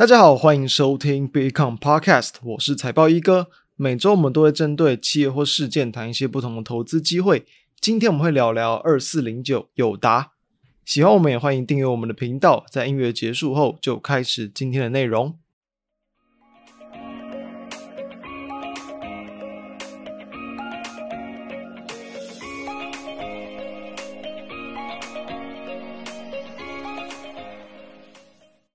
大家好，欢迎收听 Bitcoin Podcast，我是财报一哥。每周我们都会针对企业或事件谈一些不同的投资机会。今天我们会聊聊二四零九友达。喜欢我们也欢迎订阅我们的频道。在音乐结束后，就开始今天的内容。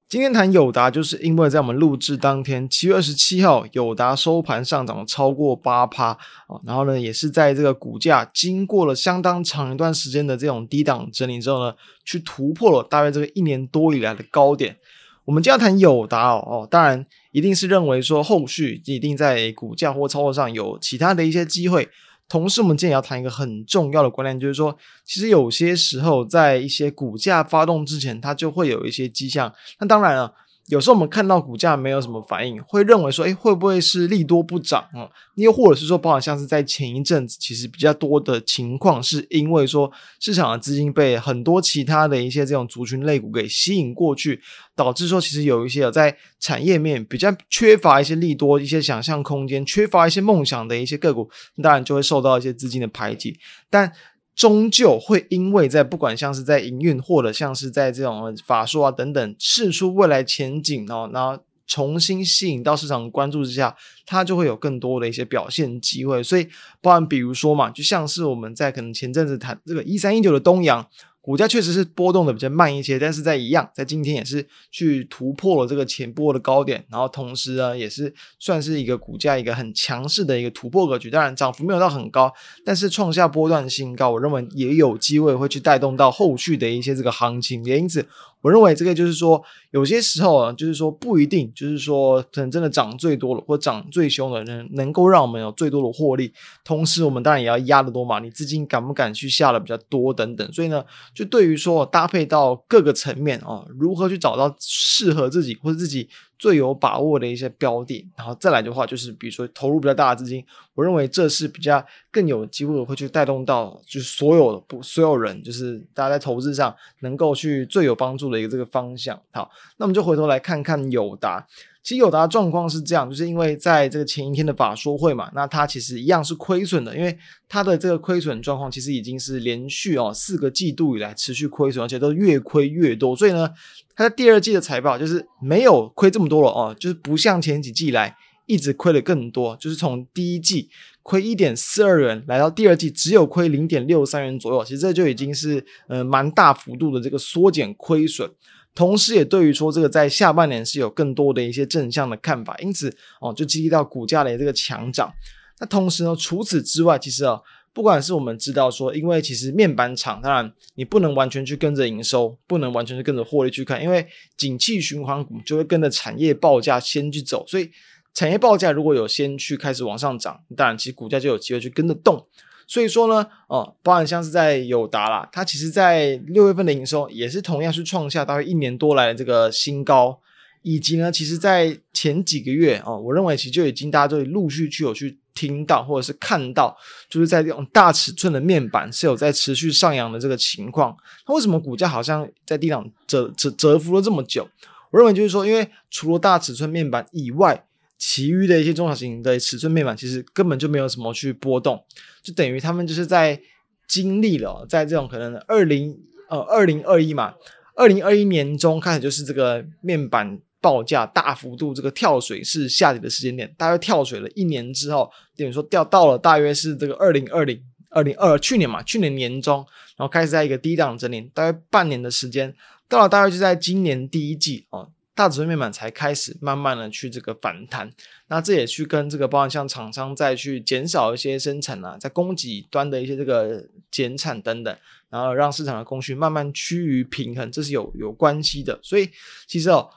今天谈友达，就是因为在我们录制当天，七月二十七号，友达收盘上涨了超过八趴啊，然后呢，也是在这个股价经过了相当长一段时间的这种低档整理之后呢，去突破了大约这个一年多以来的高点。我们今天谈友达哦哦，当然一定是认为说后续一定在股价或操作上有其他的一些机会。同时，我们今天也要谈一个很重要的观念，就是说，其实有些时候在一些股价发动之前，它就会有一些迹象。那当然了。有时候我们看到股价没有什么反应，会认为说，诶，会不会是利多不涨啊？又或者是说，包括像是在前一阵子，其实比较多的情况，是因为说市场的资金被很多其他的一些这种族群类股给吸引过去，导致说其实有一些在产业面比较缺乏一些利多、一些想象空间、缺乏一些梦想的一些个股，当然就会受到一些资金的排挤，但。终究会因为在不管像是在营运或者像是在这种法术啊等等试出未来前景哦，然后重新吸引到市场关注之下，它就会有更多的一些表现机会。所以，包含比如说嘛，就像是我们在可能前阵子谈这个一三一九的东阳。股价确实是波动的比较慢一些，但是在一样，在今天也是去突破了这个前波的高点，然后同时呢，也是算是一个股价一个很强势的一个突破格局。当然，涨幅没有到很高，但是创下波段新高，我认为也有机会会去带动到后续的一些这个行情。也因此，我认为这个就是说，有些时候啊，就是说不一定，就是说可能真的涨最多了或涨最凶的人，能够让我们有最多的获利。同时，我们当然也要压得多嘛，你资金敢不敢去下的比较多等等。所以呢。就对于说搭配到各个层面啊，如何去找到适合自己或者自己最有把握的一些标的，然后再来的话，就是比如说投入比较大的资金，我认为这是比较更有机会会去带动到，就是所有的不所有人，就是大家在投资上能够去最有帮助的一个这个方向。好，那我们就回头来看看友达。其实友达的状况是这样，就是因为在这个前一天的法说会嘛，那它其实一样是亏损的，因为它的这个亏损状况其实已经是连续哦四个季度以来持续亏损，而且都越亏越多，所以呢，它的第二季的财报就是没有亏这么多了哦，就是不像前几季来一直亏的更多，就是从第一季亏一点四二元，来到第二季只有亏零点六三元左右，其实这就已经是呃蛮大幅度的这个缩减亏损。同时，也对于说这个在下半年是有更多的一些正向的看法，因此哦，就激励到股价的这个强涨。那同时呢，除此之外，其实啊，不管是我们知道说，因为其实面板厂，当然你不能完全去跟着营收，不能完全去跟着获利去看，因为景气循环股就会跟着产业报价先去走，所以产业报价如果有先去开始往上涨，当然其实股价就有机会去跟着动。所以说呢，哦，包含像是在友达啦，它其实在六月份的营收也是同样是创下大概一年多来的这个新高，以及呢，其实在前几个月哦，我认为其实就已经大家都陆续去有去听到或者是看到，就是在这种大尺寸的面板是有在持续上扬的这个情况。那为什么股价好像在地档蛰蛰蛰伏了这么久？我认为就是说，因为除了大尺寸面板以外，其余的一些中小型的尺寸面板，其实根本就没有什么去波动，就等于他们就是在经历了在这种可能二零呃二零二一嘛，二零二一年中开始就是这个面板报价大幅度这个跳水式下跌的时间点，大约跳水了一年之后，等于说掉到了大约是这个二零二零二零二去年嘛，去年年中，然后开始在一个低档整理，大约半年的时间，到了大约就在今年第一季哦。大尺寸面板才开始慢慢的去这个反弹，那这也去跟这个包含像厂商再去减少一些生产啊，在供给端的一些这个减产等等，然后让市场的供需慢慢趋于平衡，这是有有关系的。所以其实哦，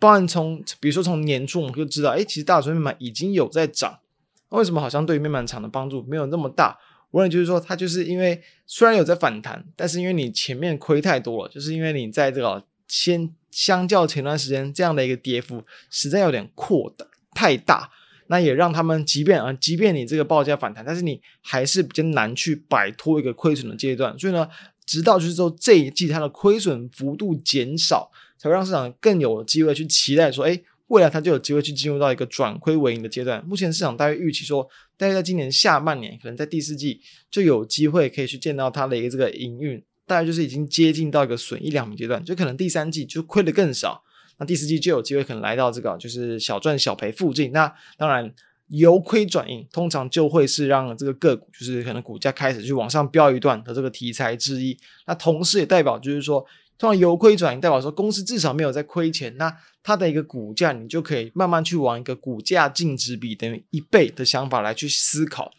包含从比如说从年初我们就知道，哎，其实大尺寸面板已经有在涨，为什么好像对于面板厂的帮助没有那么大？我认为就是说，它就是因为虽然有在反弹，但是因为你前面亏太多了，就是因为你在这个先。相较前段时间这样的一个跌幅，实在有点扩大太大，那也让他们即便啊，即便你这个报价反弹，但是你还是比较难去摆脱一个亏损的阶段。所以呢，直到就是说这一季它的亏损幅度减少，才会让市场更有机会去期待说，哎，未来它就有机会去进入到一个转亏为盈的阶段。目前市场大约预期说，大概在今年下半年，可能在第四季就有机会可以去见到它的一个这个营运，大概就是已经接近到一个损益两平阶段，就可能第三季就亏得更少，那第四季就有机会可能来到这个就是小赚小赔附近。那当然。由亏转盈，通常就会是让这个个股就是可能股价开始去往上飙一段的这个题材之一。那同时也代表就是说，通常由亏转盈代表说公司至少没有在亏钱，那它的一个股价你就可以慢慢去往一个股价净值比等于一倍的想法来去思考。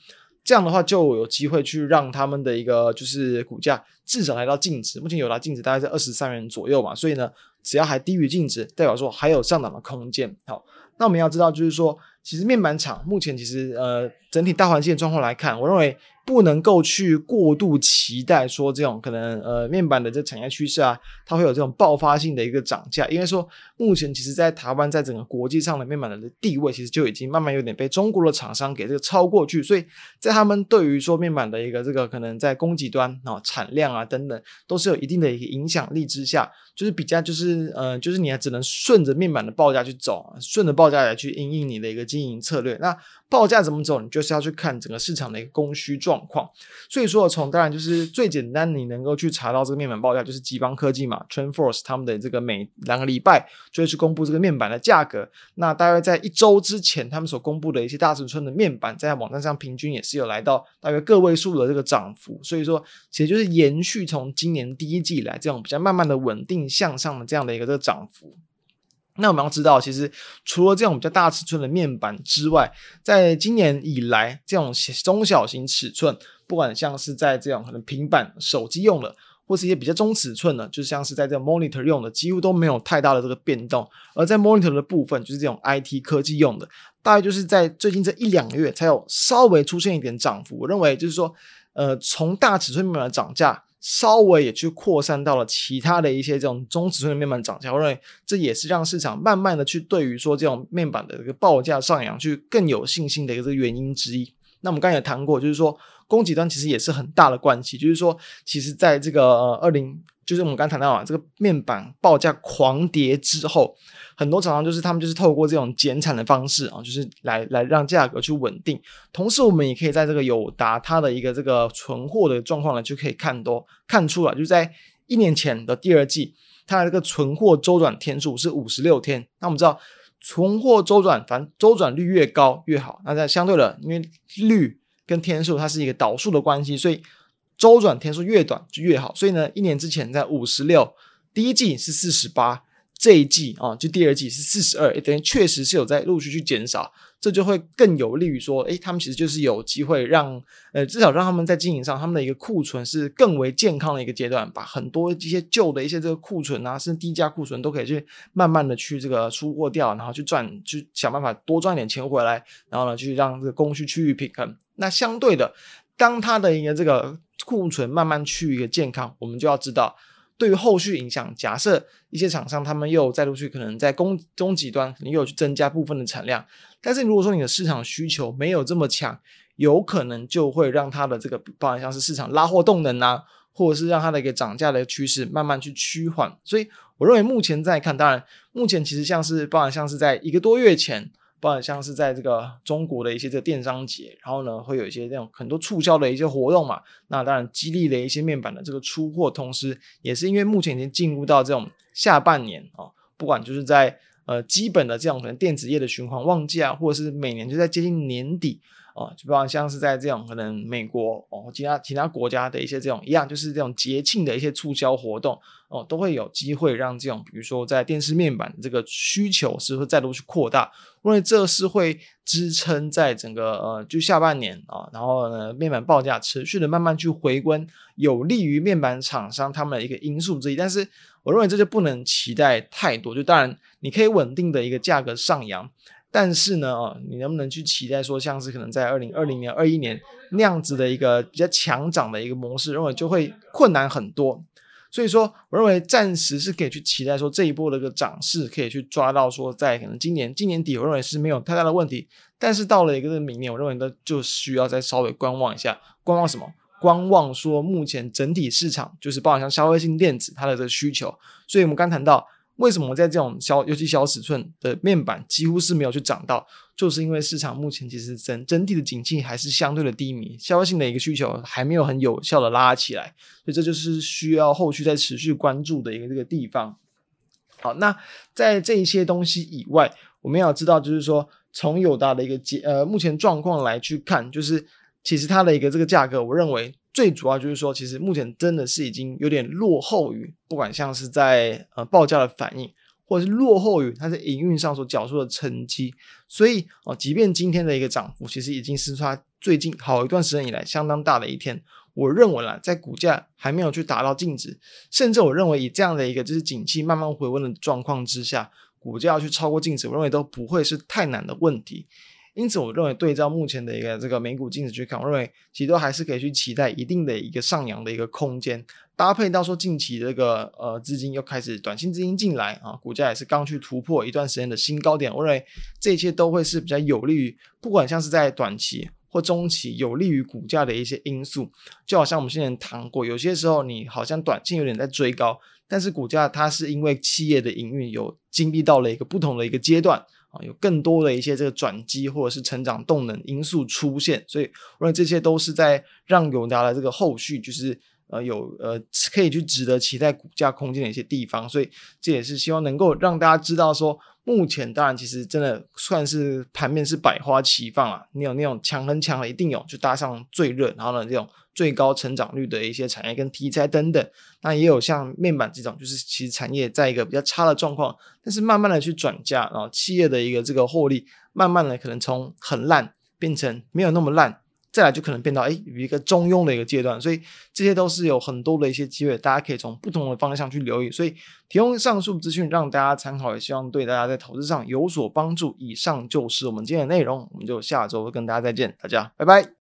这样的话就有机会去让他们的一个就是股价至少来到净值。目前有达净值大概在二十三元左右嘛，所以呢，只要还低于净值，代表说还有上涨的空间。好，那我们要知道就是说。其实面板厂目前其实呃整体大环境状况来看，我认为。不能够去过度期待说这种可能呃面板的这产业趋势啊，它会有这种爆发性的一个涨价，因为说目前其实在台湾在整个国际上的面板的地位，其实就已经慢慢有点被中国的厂商给这个超过去，所以在他们对于说面板的一个这个可能在供给端啊、哦、产量啊等等，都是有一定的一个影响力之下，就是比较就是呃就是你还只能顺着面板的报价去走，顺着报价来去因应你的一个经营策略，那。报价怎么走？你就是要去看整个市场的一个供需状况。所以说，从当然就是最简单，你能够去查到这个面板报价，就是集邦科技嘛，TrendForce 他们的这个每两个礼拜就会去公布这个面板的价格。那大约在一周之前，他们所公布的一些大尺寸的面板，在网站上平均也是有来到大约个位数的这个涨幅。所以说，其实就是延续从今年第一季以来这种比较慢慢的稳定向上的这样的一个这个涨幅。那我们要知道，其实除了这种比较大尺寸的面板之外，在今年以来，这种中小型尺寸，不管像是在这种可能平板、手机用的，或是一些比较中尺寸的，就像是在这种 monitor 用的，几乎都没有太大的这个变动。而在 monitor 的部分，就是这种 IT 科技用的，大概就是在最近这一两个月才有稍微出现一点涨幅。我认为就是说，呃，从大尺寸面板的涨价。稍微也去扩散到了其他的一些这种中尺寸的面板涨价，我认为这也是让市场慢慢的去对于说这种面板的一个报价上扬去更有信心的一个这个原因之一。那我们刚才也谈过，就是说供给端其实也是很大的关系，就是说其实在这个呃二零。就是我们刚谈到啊，这个面板报价狂跌之后，很多厂商就是他们就是透过这种减产的方式啊，就是来来让价格去稳定。同时，我们也可以在这个友达它的一个这个存货的状况呢，就可以看多看出了，就是在一年前的第二季，它的这个存货周转天数是五十六天。那我们知道，存货周转，反正周转率越高越好。那在相对的，因为率跟天数它是一个导数的关系，所以。周转天数越短就越好，所以呢，一年之前在五十六，第一季是四十八，这一季啊，就第二季是四十二，等于确实是有在陆续去减少，这就会更有利于说，诶，他们其实就是有机会让，呃，至少让他们在经营上，他们的一个库存是更为健康的一个阶段，把很多一些旧的一些这个库存啊，甚至低价库存都可以去慢慢的去这个出货掉，然后去赚，去想办法多赚点钱回来，然后呢，去让这个供需趋于平衡。那相对的，当它的一个这个。库存慢慢趋于一个健康，我们就要知道，对于后续影响。假设一些厂商他们又再陆续可能在供供给端可能又去增加部分的产量，但是如果说你的市场需求没有这么强，有可能就会让它的这个包含像是市场拉货动能啊，或者是让它的一个涨价的趋势慢慢去趋缓。所以我认为目前在看，当然目前其实像是包含像是在一个多月前。包括像是在这个中国的一些这个电商节，然后呢，会有一些这种很多促销的一些活动嘛，那当然激励了一些面板的这个出货，同时也是因为目前已经进入到这种下半年啊，不管就是在呃基本的这种可能电子业的循环旺季啊，或者是每年就在接近年底。哦，就比方像是在这种可能美国哦，其他其他国家的一些这种一样，就是这种节庆的一些促销活动哦，都会有机会让这种比如说在电视面板的这个需求是会再度去扩大，因为这是会支撑在整个呃就下半年啊、然后呢面板报价持续的慢慢去回温，有利于面板厂商他们的一个因素之一。但是我认为这就不能期待太多，就当然你可以稳定的一个价格上扬。但是呢，啊，你能不能去期待说，像是可能在二零二零年、二一年那样子的一个比较强涨的一个模式，认为就会困难很多。所以说，我认为暂时是可以去期待说这一波的一个涨势可以去抓到说，在可能今年今年底，我认为是没有太大的问题。但是到了一个明年，我认为呢就需要再稍微观望一下，观望什么？观望说目前整体市场就是包含像消费性电子它的这个需求。所以我们刚谈到。为什么在这种小，尤其小尺寸的面板几乎是没有去涨到，就是因为市场目前其实整整体的景气还是相对的低迷，消费性的一个需求还没有很有效的拉起来，所以这就是需要后续再持续关注的一个这个地方。好，那在这一些东西以外，我们要知道，就是说从友达的一个结呃目前状况来去看，就是其实它的一个这个价格，我认为。最主要就是说，其实目前真的是已经有点落后于，不管像是在呃报价的反应，或者是落后于它在营运上所缴出的成绩，所以哦，即便今天的一个涨幅，其实已经是它最近好一段时间以来相当大的一天。我认为啦，在股价还没有去达到净值，甚至我认为以这样的一个就是景气慢慢回温的状况之下，股价要去超过净值，我认为都不会是太难的问题。因此，我认为对照目前的一个这个美股净值去看，我认为其实都还是可以去期待一定的一个上扬的一个空间。搭配到说近期这个呃资金又开始短线资金进来啊，股价也是刚去突破一段时间的新高点。我认为这一切都会是比较有利于，不管像是在短期或中期有利于股价的一些因素。就好像我们之前谈过，有些时候你好像短线有点在追高，但是股价它是因为企业的营运有经历到了一个不同的一个阶段。啊，有更多的一些这个转机或者是成长动能因素出现，所以我认为这些都是在让永达的这个后续就是呃有呃可以去值得期待股价空间的一些地方，所以这也是希望能够让大家知道说，目前当然其实真的算是盘面是百花齐放啊，你有那种强很强的一定有，就搭上最热，然后呢这种。最高成长率的一些产业跟题材等等，那也有像面板这种，就是其实产业在一个比较差的状况，但是慢慢的去转嫁，然后企业的一个这个获利，慢慢的可能从很烂变成没有那么烂，再来就可能变到哎有一个中庸的一个阶段，所以这些都是有很多的一些机会，大家可以从不同的方向去留意，所以提供上述资讯让大家参考，也希望对大家在投资上有所帮助。以上就是我们今天的内容，我们就下周跟大家再见，大家拜拜。